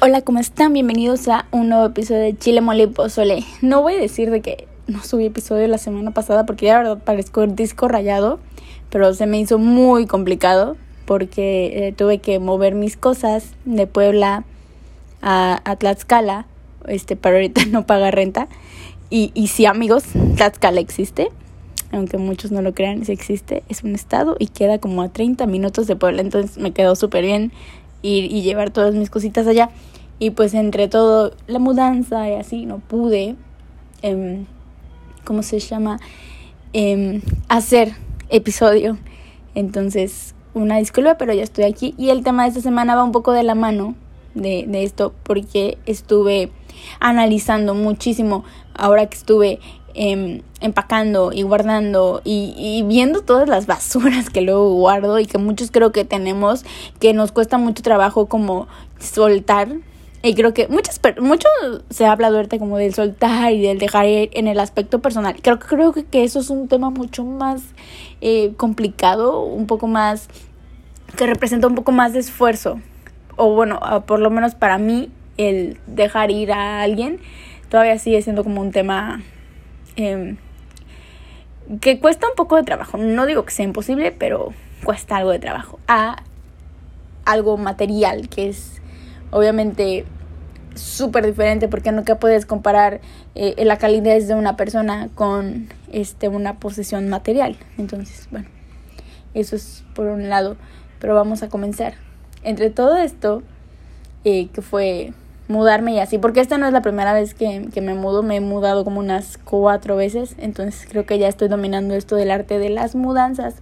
Hola, ¿cómo están? Bienvenidos a un nuevo episodio de Chile Mole y Pozole. No voy a decir de que no subí episodio la semana pasada porque ya la verdad parezco el disco rayado, pero se me hizo muy complicado porque eh, tuve que mover mis cosas de Puebla a, Tlaxcala, este, para ahorita no pagar renta. Y, y sí, amigos, Tlaxcala existe, aunque muchos no lo crean, sí existe, es un estado y queda como a 30 minutos de Puebla, entonces me quedó súper bien ir y llevar todas mis cositas allá. Y pues entre todo la mudanza y así no pude, eh, ¿cómo se llama? Eh, hacer episodio. Entonces, una disculpa, pero ya estoy aquí. Y el tema de esta semana va un poco de la mano de esto porque estuve analizando muchísimo ahora que estuve eh, empacando y guardando y, y, viendo todas las basuras que luego guardo y que muchos creo que tenemos que nos cuesta mucho trabajo como soltar. Y creo que muchas mucho se ha hablado ahorita como del soltar y del dejar ir en el aspecto personal. Creo creo que, que eso es un tema mucho más eh, complicado un poco más que representa un poco más de esfuerzo. O bueno por lo menos para mí el dejar ir a alguien todavía sigue siendo como un tema eh, que cuesta un poco de trabajo. No digo que sea imposible, pero cuesta algo de trabajo. A algo material, que es obviamente súper diferente porque nunca puedes comparar eh, la calidad de una persona con este, una posesión material. Entonces, bueno, eso es por un lado. Pero vamos a comenzar. Entre todo esto, eh, que fue mudarme y así, porque esta no es la primera vez que, que, me mudo, me he mudado como unas cuatro veces, entonces creo que ya estoy dominando esto del arte de las mudanzas,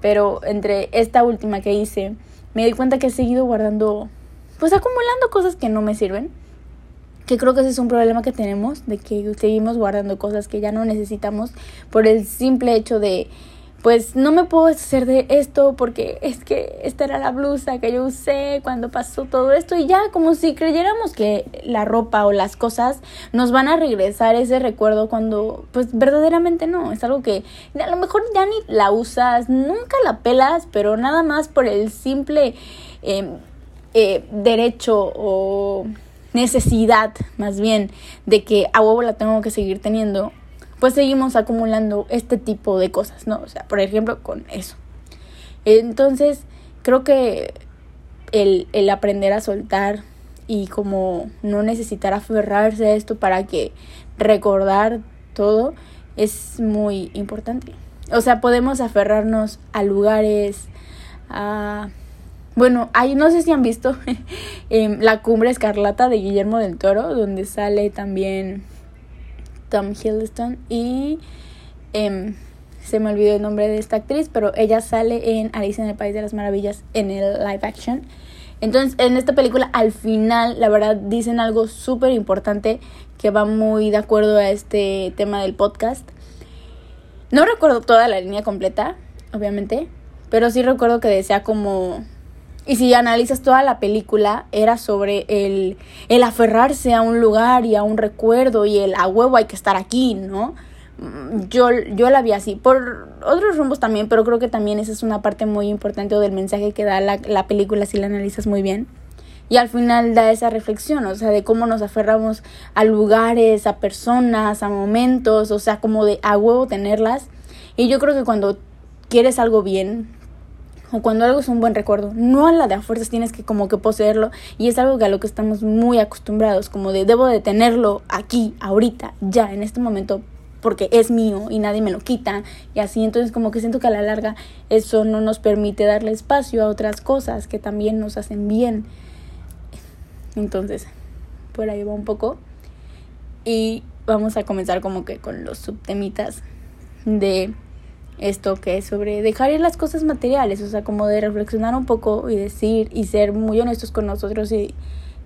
pero entre esta última que hice, me di cuenta que he seguido guardando, pues acumulando cosas que no me sirven, que creo que ese es un problema que tenemos, de que seguimos guardando cosas que ya no necesitamos por el simple hecho de pues no me puedo hacer de esto porque es que esta era la blusa que yo usé cuando pasó todo esto y ya como si creyéramos que la ropa o las cosas nos van a regresar ese recuerdo cuando pues verdaderamente no, es algo que a lo mejor ya ni la usas, nunca la pelas, pero nada más por el simple eh, eh, derecho o necesidad más bien de que a huevo la tengo que seguir teniendo pues seguimos acumulando este tipo de cosas, ¿no? O sea, por ejemplo, con eso. Entonces, creo que el, el aprender a soltar y como no necesitar aferrarse a esto para que recordar todo es muy importante. O sea, podemos aferrarnos a lugares, a... Bueno, hay, no sé si han visto La Cumbre Escarlata de Guillermo del Toro, donde sale también Tom Hiddleston y eh, se me olvidó el nombre de esta actriz, pero ella sale en Alice en el País de las Maravillas en el live action. Entonces, en esta película, al final, la verdad, dicen algo súper importante que va muy de acuerdo a este tema del podcast. No recuerdo toda la línea completa, obviamente, pero sí recuerdo que decía como y si analizas toda la película, era sobre el, el aferrarse a un lugar y a un recuerdo y el a huevo hay que estar aquí, ¿no? Mm, yo, yo la vi así, por otros rumbos también, pero creo que también esa es una parte muy importante del mensaje que da la, la película si la analizas muy bien. Y al final da esa reflexión, o sea, de cómo nos aferramos a lugares, a personas, a momentos, o sea, como de a huevo tenerlas. Y yo creo que cuando quieres algo bien, o cuando algo es un buen recuerdo, no a la de a fuerzas tienes que como que poseerlo y es algo a lo que estamos muy acostumbrados, como de debo de tenerlo aquí, ahorita, ya, en este momento, porque es mío y nadie me lo quita y así, entonces como que siento que a la larga eso no nos permite darle espacio a otras cosas que también nos hacen bien. Entonces, por ahí va un poco y vamos a comenzar como que con los subtemitas de esto que es sobre dejar ir las cosas materiales, o sea, como de reflexionar un poco y decir y ser muy honestos con nosotros y,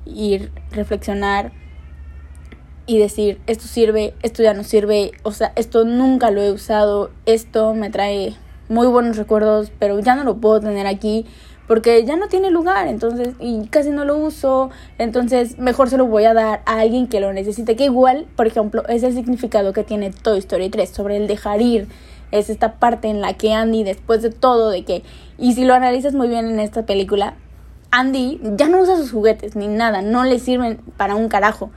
y reflexionar y decir, esto sirve, esto ya no sirve, o sea, esto nunca lo he usado, esto me trae muy buenos recuerdos, pero ya no lo puedo tener aquí porque ya no tiene lugar, entonces, y casi no lo uso, entonces mejor se lo voy a dar a alguien que lo necesite, que igual, por ejemplo, es el significado que tiene Toy Story 3 sobre el dejar ir, es esta parte en la que Andy, después de todo, de que, y si lo analizas muy bien en esta película, Andy ya no usa sus juguetes ni nada, no le sirven para un carajo,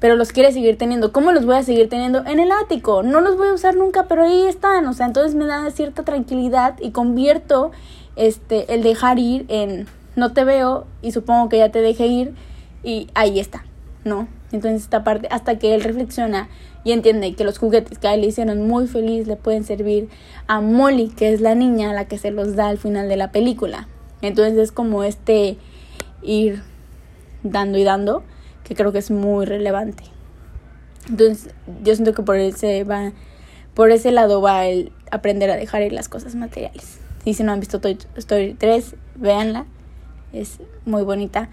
pero los quiere seguir teniendo. ¿Cómo los voy a seguir teniendo? En el ático, no los voy a usar nunca, pero ahí están, o sea, entonces me da cierta tranquilidad y convierto este el dejar ir en no te veo y supongo que ya te dejé ir y ahí está, ¿no? Entonces esta parte, hasta que él reflexiona y entiende que los juguetes que a él le hicieron muy feliz le pueden servir a Molly, que es la niña a la que se los da al final de la película. Entonces es como este ir dando y dando, que creo que es muy relevante. Entonces yo siento que por ese va, por ese lado va el aprender a dejar ir las cosas materiales. Y si no han visto Toy Story 3, véanla, es muy bonita.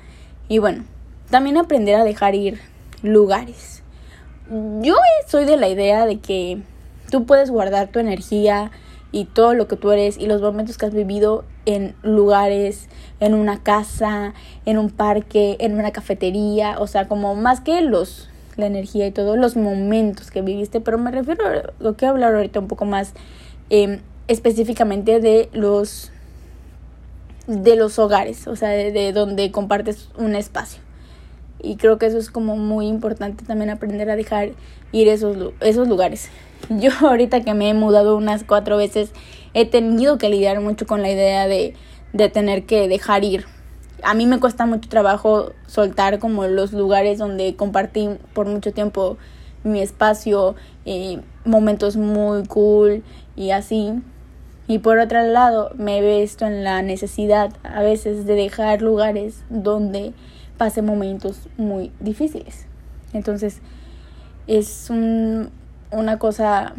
Y bueno, también aprender a dejar ir lugares. Yo soy de la idea de que tú puedes guardar tu energía y todo lo que tú eres y los momentos que has vivido en lugares, en una casa, en un parque, en una cafetería, o sea, como más que los la energía y todos los momentos que viviste, pero me refiero a lo que hablar ahorita un poco más em, específicamente de los de los hogares, o sea, de donde compartes un espacio y creo que eso es como muy importante también aprender a dejar ir esos, esos lugares. Yo ahorita que me he mudado unas cuatro veces he tenido que lidiar mucho con la idea de, de tener que dejar ir. A mí me cuesta mucho trabajo soltar como los lugares donde compartí por mucho tiempo mi espacio, y momentos muy cool y así. Y por otro lado, me he visto en la necesidad a veces de dejar lugares donde pase momentos muy difíciles. Entonces, es una cosa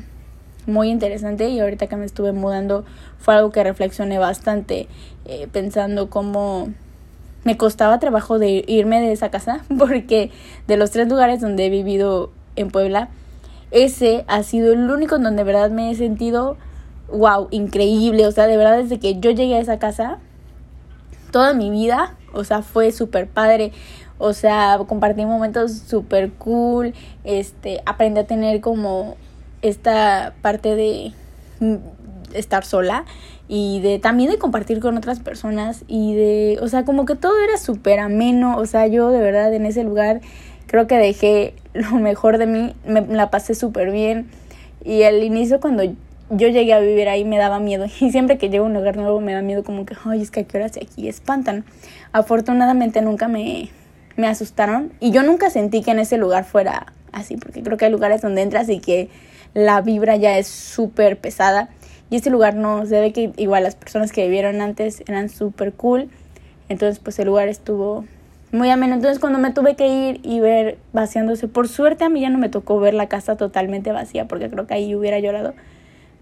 muy interesante y ahorita que me estuve mudando fue algo que reflexioné bastante eh, pensando cómo me costaba trabajo de irme de esa casa porque de los tres lugares donde he vivido en Puebla ese ha sido el único donde de verdad me he sentido wow increíble o sea de verdad desde que yo llegué a esa casa toda mi vida o sea, fue súper padre. O sea, compartí momentos súper cool. Este, aprendí a tener como esta parte de estar sola y de también de compartir con otras personas y de, o sea, como que todo era súper ameno, o sea, yo de verdad en ese lugar creo que dejé lo mejor de mí, me la pasé súper bien y al inicio cuando yo llegué a vivir ahí me daba miedo. Y siempre que llego a un lugar nuevo me da miedo como que, ay, es que a qué horas aquí espantan. Afortunadamente nunca me, me asustaron. Y yo nunca sentí que en ese lugar fuera así, porque creo que hay lugares donde entras y que la vibra ya es súper pesada. Y este lugar no, se ve que igual las personas que vivieron antes eran súper cool, entonces pues el lugar estuvo muy ameno. Entonces cuando me tuve que ir y ver vaciándose, por suerte a mí ya no me tocó ver la casa totalmente vacía, porque creo que ahí hubiera llorado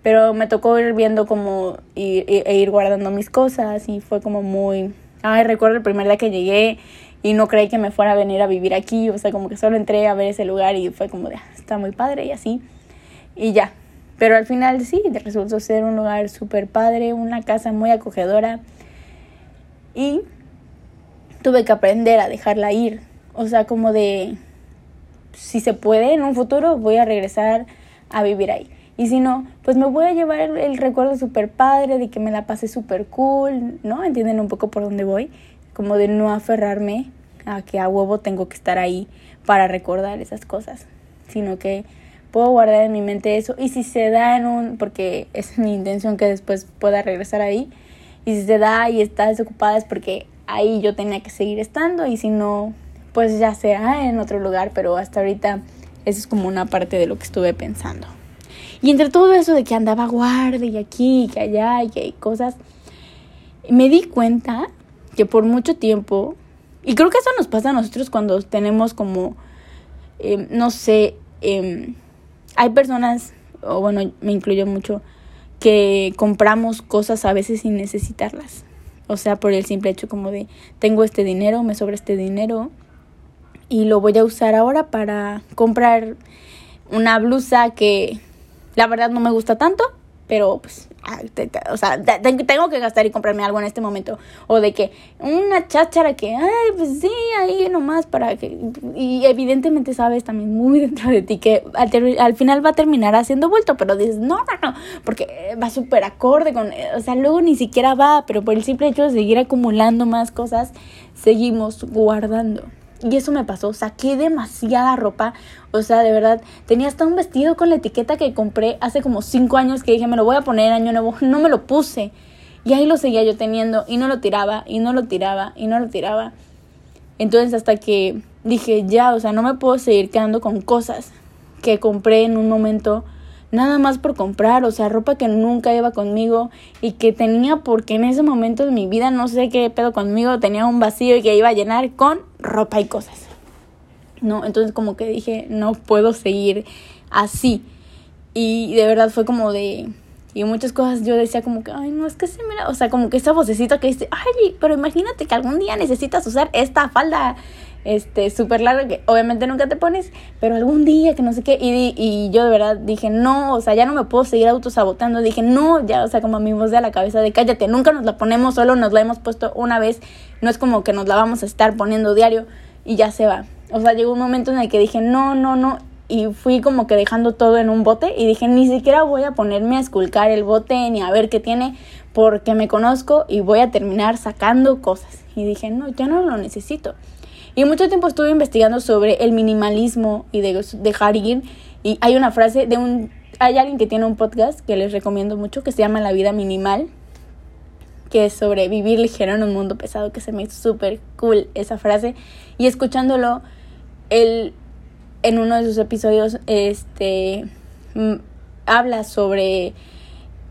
pero me tocó ir viendo como y, e ir guardando mis cosas y fue como muy... Ay, recuerdo el primer día que llegué y no creí que me fuera a venir a vivir aquí, o sea, como que solo entré a ver ese lugar y fue como de, ah, está muy padre y así, y ya. Pero al final sí, resultó ser un lugar súper padre, una casa muy acogedora y tuve que aprender a dejarla ir, o sea, como de, si se puede en un futuro voy a regresar a vivir ahí. Y si no, pues me voy a llevar el, recuerdo súper padre de que me la pasé súper cool, ¿no? ¿Entienden un poco por dónde voy? Como de no aferrarme a que a huevo tengo que estar ahí para recordar esas cosas, sino que puedo guardar en mi mente eso y si se da en un, porque es mi intención que después pueda regresar ahí, y si se da y está desocupada es porque ahí yo tenía que seguir estando y si no, pues ya sea en otro lugar, pero hasta ahorita eso es como una parte de lo que estuve pensando. Y entre todo eso de que andaba guardia y aquí y que allá y que hay cosas, me di cuenta que por mucho tiempo, y creo que eso nos pasa a nosotros cuando tenemos como, em, no sé, em, hay personas, o bueno, me incluyo mucho, que compramos cosas a veces sin necesitarlas. O sea, por el simple hecho como de, tengo este dinero, me sobra este dinero y lo voy a usar ahora para comprar una blusa que la verdad no me gusta tanto, pero pues, o sea, tengo que gastar y comprarme algo en este momento. O de que una cháchara que, ay, pues sí, ahí nomás para que... Y evidentemente sabes también muy dentro de ti que al, final va a terminar haciendo vuelto, pero dices, no, no, no, porque va súper acorde con... O sea, luego ni siquiera va, pero por el simple hecho de seguir acumulando más cosas, seguimos guardando. Y eso me pasó, saqué demasiada ropa, o sea, de verdad, tenía hasta un vestido con la etiqueta que compré hace como cinco años que dije, me lo voy a poner año nuevo, no me lo puse. Y ahí lo seguía yo teniendo y no lo tiraba y no lo tiraba y no lo tiraba. Entonces hasta que dije, ya, o sea, no me puedo seguir quedando con cosas que compré en un momento nada más por comprar, o sea, ropa que nunca iba conmigo y que tenía porque en ese momento de mi vida no sé qué pedo conmigo, tenía un vacío y que iba a llenar con ropa y cosas. No, entonces como que dije, no puedo seguir así. Y de verdad fue como de y muchas cosas yo decía como que, ay, no, es que se mira, o sea, como que esa vocecita que dice, ay, pero imagínate que algún día necesitas usar esta falda, este, súper larga, que obviamente nunca te pones, pero algún día que no sé qué, y, y yo de verdad dije, no, o sea, ya no me puedo seguir autosabotando, dije, no, ya, o sea, como a mi voz de la cabeza de cállate, nunca nos la ponemos, solo nos la hemos puesto una vez, no es como que nos la vamos a estar poniendo diario y ya se va. O sea, llegó un momento en el que dije, no, no, no, y fui como que dejando todo en un bote y dije, ni siquiera voy a ponerme a esculcar el bote ni a ver qué tiene porque me conozco y voy a terminar sacando cosas. Y dije, no, ya no lo necesito. Y mucho tiempo estuve investigando sobre el minimalismo y de dejar ir. Y hay una frase de un... Hay alguien que tiene un podcast que les recomiendo mucho que se llama La vida minimal, que es sobre vivir ligero en un mundo pesado, que se me hizo súper cool esa frase. Y escuchándolo, el en uno de sus episodios este habla sobre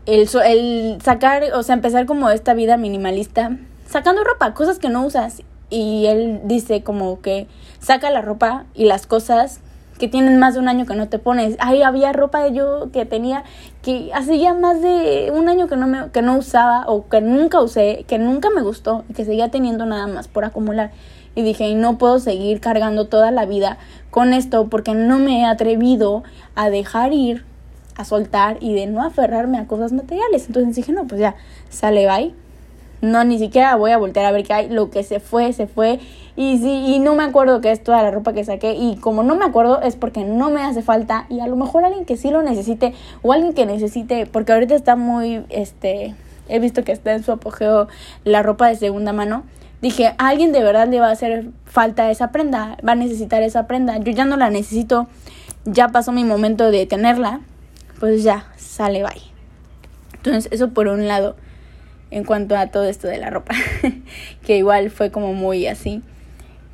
el, el sacar, o sea, empezar como esta vida minimalista, sacando ropa, cosas que no usas. Y él dice como que saca la ropa y las cosas que tienen más de un año que no te pones. Ahí había ropa de yo que tenía que hacía más de un año que no me que no usaba o que nunca usé, que nunca me gustó y que seguía teniendo nada más por acumular y dije, no puedo seguir cargando toda la vida con esto porque no me he atrevido a dejar ir, a soltar y de no aferrarme a cosas materiales. Entonces dije, no, pues ya, sale, bye. No, ni siquiera voy a voltear a ver qué hay. Lo que se fue, se fue. Y sí, y no me acuerdo que es toda la ropa que saqué. Y como no me acuerdo, es porque no me hace falta. Y a lo mejor alguien que sí lo necesite. O alguien que necesite. Porque ahorita está muy, este. He visto que está en su apogeo la ropa de segunda mano dije, a alguien de verdad le va a hacer falta esa prenda, va a necesitar esa prenda, yo ya no la necesito, ya pasó mi momento de tenerla, pues ya, sale, bye. Entonces, eso por un lado, en cuanto a todo esto de la ropa, que igual fue como muy así,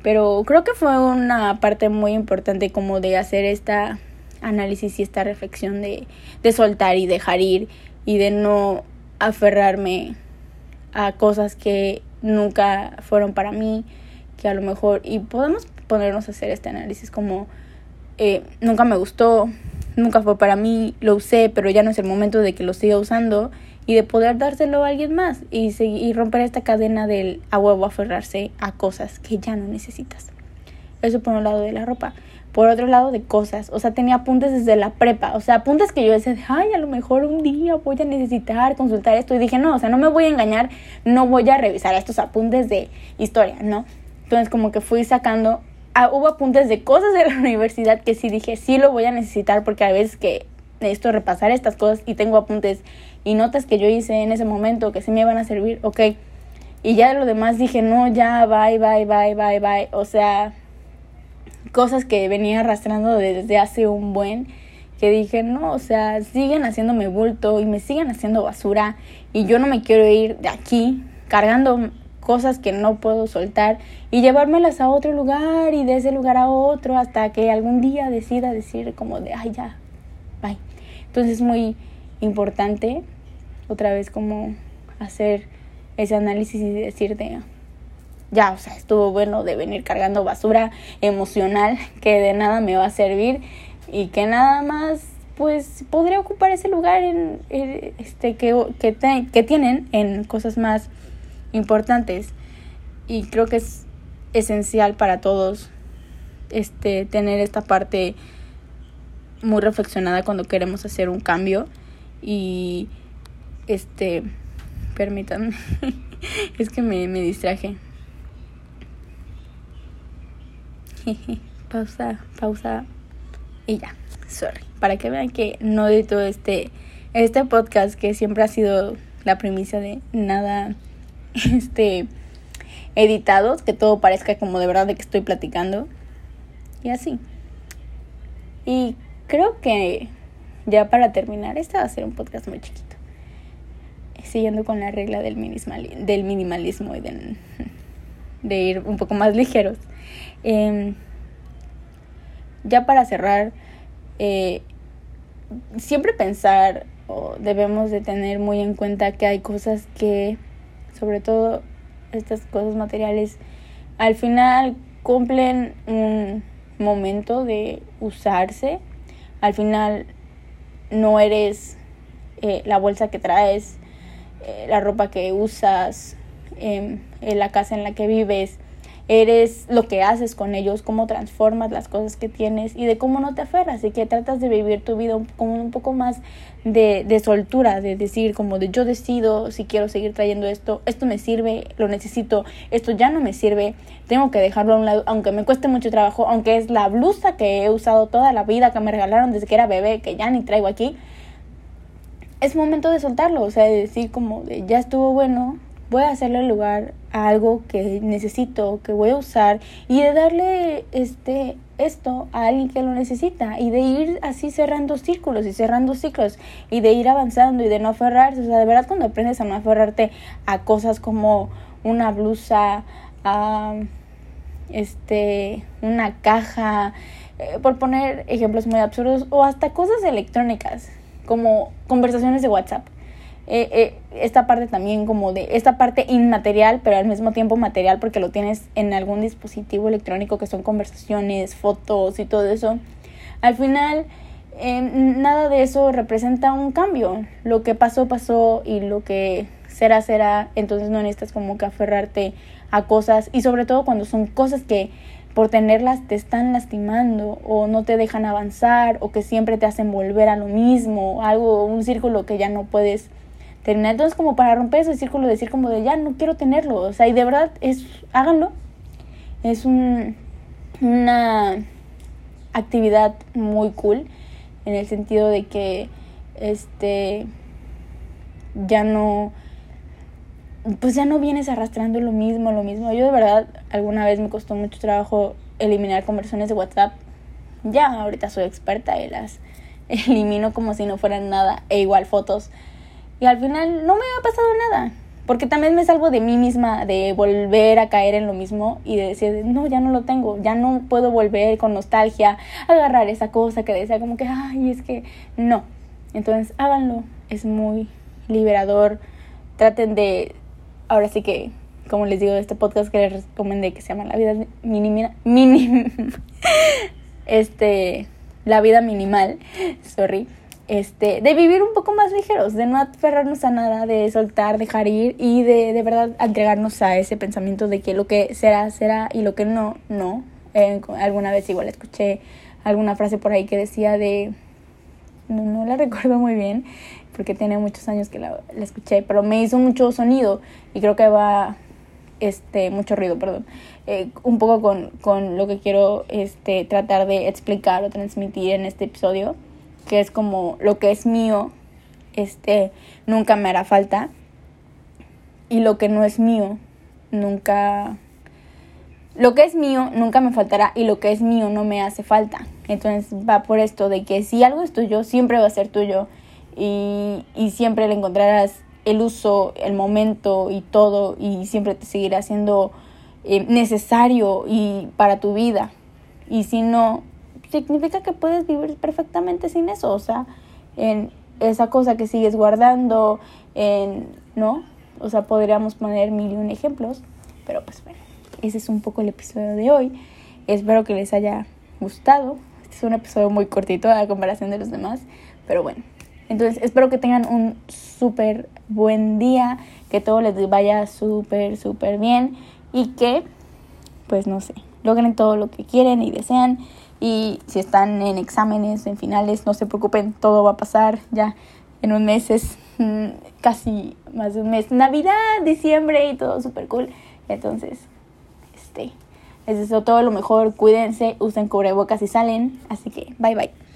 pero creo que fue una parte muy importante como de hacer esta análisis y esta reflexión de, de soltar y dejar ir y de no aferrarme a cosas que nunca fueron para mí, que a lo mejor, y podemos ponernos a hacer este análisis como, eh, nunca me gustó, nunca fue para mí, lo usé, pero ya no es el momento de que lo siga usando y de poder dárselo a alguien más y, y romper esta cadena del a huevo aferrarse a cosas que ya no necesitas. Eso por un lado de la ropa. Por otro lado de cosas, o sea, tenía apuntes desde la prepa, o sea, apuntes que yo decía, ay, a lo mejor un día voy a necesitar consultar esto y dije, no, o sea, no me voy a engañar, no voy a revisar estos apuntes de historia, ¿no? Entonces como que fui sacando, ah, hubo apuntes de cosas de la universidad que sí dije, sí lo voy a necesitar porque a veces que necesito repasar estas cosas y tengo apuntes y notas que yo hice en ese momento que sí me iban a servir, ok. Y ya de lo demás dije, no, ya, bye, bye, bye, bye, bye. O sea, cosas que venía arrastrando desde hace un buen que dije, no, o sea, siguen haciéndome bulto y me siguen haciendo basura y yo no me quiero ir de aquí cargando cosas que no puedo soltar y llevármelas a otro lugar y de ese lugar a otro hasta que algún día decida decir como de, ay, ya, bye. Entonces es muy importante otra vez como hacer ese análisis y decirte, ya, o sea, estuvo bueno de venir cargando basura emocional que de nada me va a servir y que nada más pues podría ocupar ese lugar en, este que, que, que tienen en cosas más importantes. Y creo que es esencial para todos este tener esta parte muy reflexionada cuando queremos hacer un cambio y este permítanme es que me, me distraje pausa, pausa y ya, sorry. Para que vean que no todo este, este podcast que siempre ha sido la premisa de nada, este, editados, que todo parezca como de verdad de que estoy platicando. Y así. Y creo que ya para terminar, este va a ser un podcast muy chiquito. Siguiendo con la regla del, del minimalismo y de, ir un poco más ligeros. Em, ya para cerrar, eh, siempre pensar o debemos de tener muy en cuenta que hay cosas que, sobre todo estas cosas materiales, al final cumplen un momento de usarse. Al final no eres eh, la bolsa que traes, eh, la ropa que usas, em, la casa en la que vives, eres lo que haces con ellos, cómo transformas las cosas que tienes y de cómo no te aferras y que tratas de vivir tu vida como un poco más de, de soltura, de decir como de yo decido si quiero seguir trayendo esto, esto me sirve, lo necesito, esto ya no me sirve, tengo que dejarlo a un lado, aunque me cueste mucho trabajo, aunque es la blusa que he usado toda la vida, que me regalaron desde que era bebé, que ya ni traigo aquí. Es momento de soltarlo, o sea, de decir como de ya estuvo bueno, voy a hacerle lugar a algo que necesito, que voy a usar y de darle este esto a alguien que lo necesita y de ir así cerrando círculos y cerrando ciclos y de ir avanzando y de no aferrarse, o sea, de verdad cuando aprendes a no aferrarte a cosas como una blusa, a este una caja, eh, por poner ejemplos muy absurdos o hasta cosas electrónicas como conversaciones de WhatsApp eh, eh, esta parte también como de esta parte inmaterial, pero al mismo tiempo material porque lo tienes en algún dispositivo electrónico que son conversaciones, fotos y todo eso. Al final, em, nada de eso representa un cambio. Lo que pasó, pasó y lo que será, será. Entonces no necesitas como que aferrarte a cosas y sobre todo cuando son cosas que por tenerlas te están lastimando o no te dejan avanzar o que siempre te hacen volver a lo mismo, algo, un círculo que ya no puedes entonces, como para romper ese círculo, decir como de ya no quiero tenerlo. O sea, y de verdad es, háganlo. Es un, una actividad muy cool en el sentido de que este ya no pues ya no vienes arrastrando lo mismo, lo mismo. Yo de verdad alguna vez me costó mucho trabajo eliminar conversaciones de WhatsApp. Ya ahorita soy experta y las elimino como si no fueran nada e igual fotos y al final no me ha pasado nada. Porque también me salvo de mí misma de volver a caer en lo mismo y de decir, no, ya no lo tengo, ya no puedo volver con nostalgia a agarrar esa cosa que decía como que, ay, es que no. Entonces háganlo, es muy liberador. Traten de, ahora sí que, como les digo, este podcast que les recomendé que se llama La vida mínima, mínima, este, La vida minimal, sorry este, de vivir un poco más ligeros, de no aferrarnos a nada, de soltar, dejar ir y de de verdad entregarnos a ese pensamiento de que lo que será, será y lo que no, no. Eh, alguna vez igual escuché alguna frase por ahí que decía de, no, no la recuerdo muy bien porque tiene muchos años que la, escuché, pero me hizo mucho sonido y creo que va, este, mucho ruido, perdón, eh, un poco con, con lo que quiero este, tratar de explicar o transmitir en este episodio que es como lo que es mío, este, nunca me hará falta. Y lo que no es mío, nunca... Lo que es mío nunca me faltará y lo que es mío no me hace falta. Entonces va por esto de que si algo es tuyo, siempre va a ser tuyo y, y siempre le encontrarás el uso, el momento y todo y siempre te seguirá siendo eh, necesario y para tu vida. Y si no, significa que puedes vivir perfectamente sin eso, o sea, en esa cosa que sigues guardando, en, ¿no? O sea, podríamos poner mil y un ejemplos, pero pues bueno, ese es un poco el episodio de hoy. Espero que les haya gustado. Este es un episodio muy cortito a comparación de los demás, pero bueno. Entonces, espero que tengan un súper buen día, que todo les vaya súper, súper bien y que, pues no sé, logren todo lo que quieren y desean. Y si están en exámenes, en finales, no se preocupen, todo va a pasar ya en un mes, es mm, casi más de un mes. Navidad, diciembre y todo súper cool. Entonces, este, es eso todo lo mejor. Cuídense, usen cubrebocas y salen. Así que, bye bye.